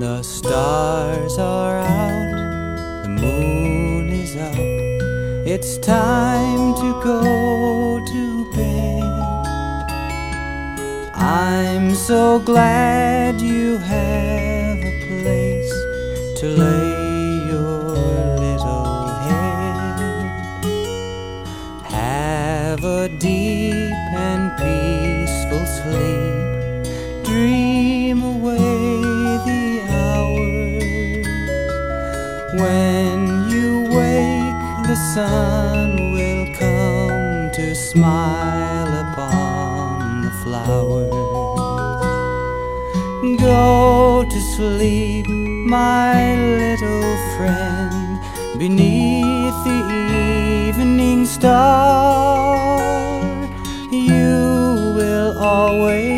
The stars are out, the moon is up. It's time to go to bed. I'm so glad you have a place to lay your little head. Have a deep and peaceful When you wake, the sun will come to smile upon the flowers. Go to sleep, my little friend, beneath the evening star. You will always